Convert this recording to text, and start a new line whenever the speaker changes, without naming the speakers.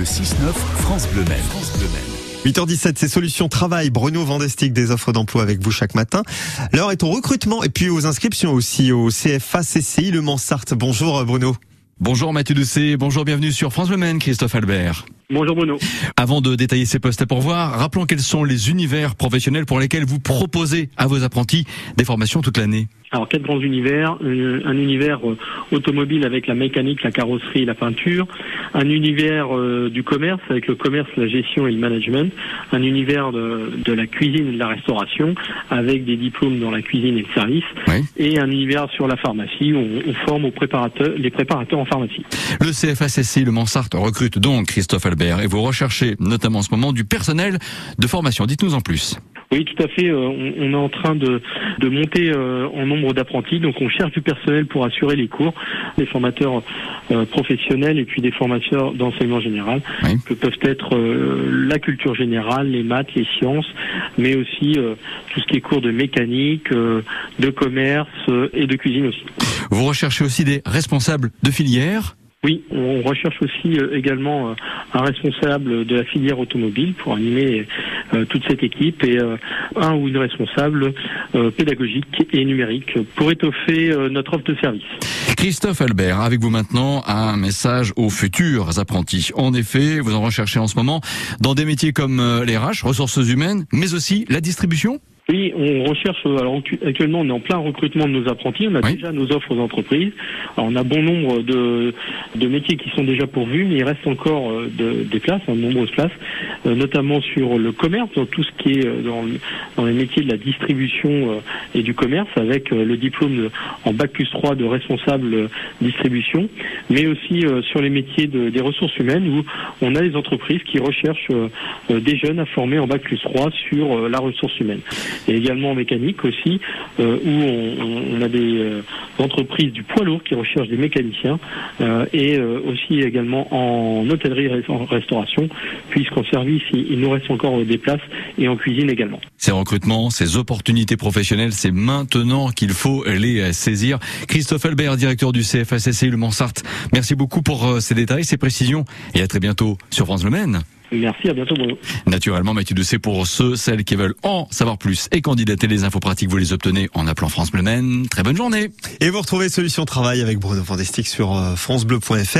Le 6-9, France Bleu Maine. France Bleu Maine.
8h17, c'est Solutions Travail. Bruno Vandestic, des offres d'emploi avec vous chaque matin. L'heure est au recrutement et puis aux inscriptions aussi au CFA CCI Le Mans-Sarthe. Bonjour Bruno.
Bonjour Mathieu Doucet, bonjour, bienvenue sur France Le Maine, Christophe Albert.
Bonjour Bruno.
Avant de détailler ces postes à pourvoir, rappelons quels sont les univers professionnels pour lesquels vous proposez à vos apprentis des formations toute l'année.
Alors quatre grands univers, euh, un univers euh, automobile avec la mécanique, la carrosserie, la peinture, un univers euh, du commerce avec le commerce, la gestion et le management, un univers de, de la cuisine et de la restauration avec des diplômes dans la cuisine et le service,
Oui.
et un univers sur la pharmacie où on, on forme aux préparateurs, les préparateurs en pharmacie.
Le CFACC Le Mansart recrute donc Christophe Albert et vous recherchez notamment en ce moment du personnel de formation. Dites-nous en plus.
Oui, tout à fait. euh, on, on est en train de, de monter euh, en nombre d'apprentis, donc on cherche du personnel pour assurer les cours, des formateurs euh, professionnels et puis des formateurs d'enseignement général,
Oui.
que peuvent être euh, la culture générale, les maths, les sciences, mais aussi euh, tout ce qui est cours de mécanique, euh, de commerce euh, et de cuisine aussi.
Vous recherchez aussi des responsables de filière.
Oui, on recherche aussi euh, également euh, un responsable de la filière automobile pour animer euh, toute cette équipe et euh, un ou une responsable euh, pédagogique et numérique pour étoffer euh, notre offre de service.
Christophe Albert, avec vous maintenant un message aux futurs apprentis. En effet, vous en recherchez en ce moment dans des métiers comme les RH, ressources humaines, mais aussi la distribution.
Oui, on recherche. euh, Alors actu- actuellement, on est en plein recrutement de nos apprentis. On a
Oui.
déjà nos offres aux entreprises. Alors, on a bon nombre de, de métiers qui sont déjà pourvus, mais il reste encore euh, de- des places, hein, de nombreuses places, euh, notamment sur le commerce, dans tout ce qui est dans, le- dans les métiers de la distribution euh, et du commerce, avec euh, le diplôme de- en bac plus 3 de responsable distribution, mais aussi sur les métiers de- des ressources humaines où on a des entreprises qui recherchent des jeunes à former en bac plus 3 sur la ressource humaine et également en mécanique aussi, euh, où on, a des euh, entreprises du poids lourd qui recherchent des mécaniciens, euh, et aussi également en hôtellerie et en restauration, puisqu'en service, il, nous reste encore des places, et en cuisine également.
Ces recrutements, ces opportunités professionnelles, c'est maintenant qu'il faut les saisir. Christophe Albert, directeur du CFACC Le Mansart, merci beaucoup pour ces détails, ces précisions et à très bientôt sur France Le Maine.
Merci, à bientôt Bruno.
Naturellement, Mathieu Doucet, pour ceux, celles qui veulent en savoir plus et candidater les infos pratiques, vous les obtenez en appelant France Bleu Maine. Très bonne journée.
Et vous retrouvez Solutions Travail avec Bruno Vandestic sur euh, francebleu.fr.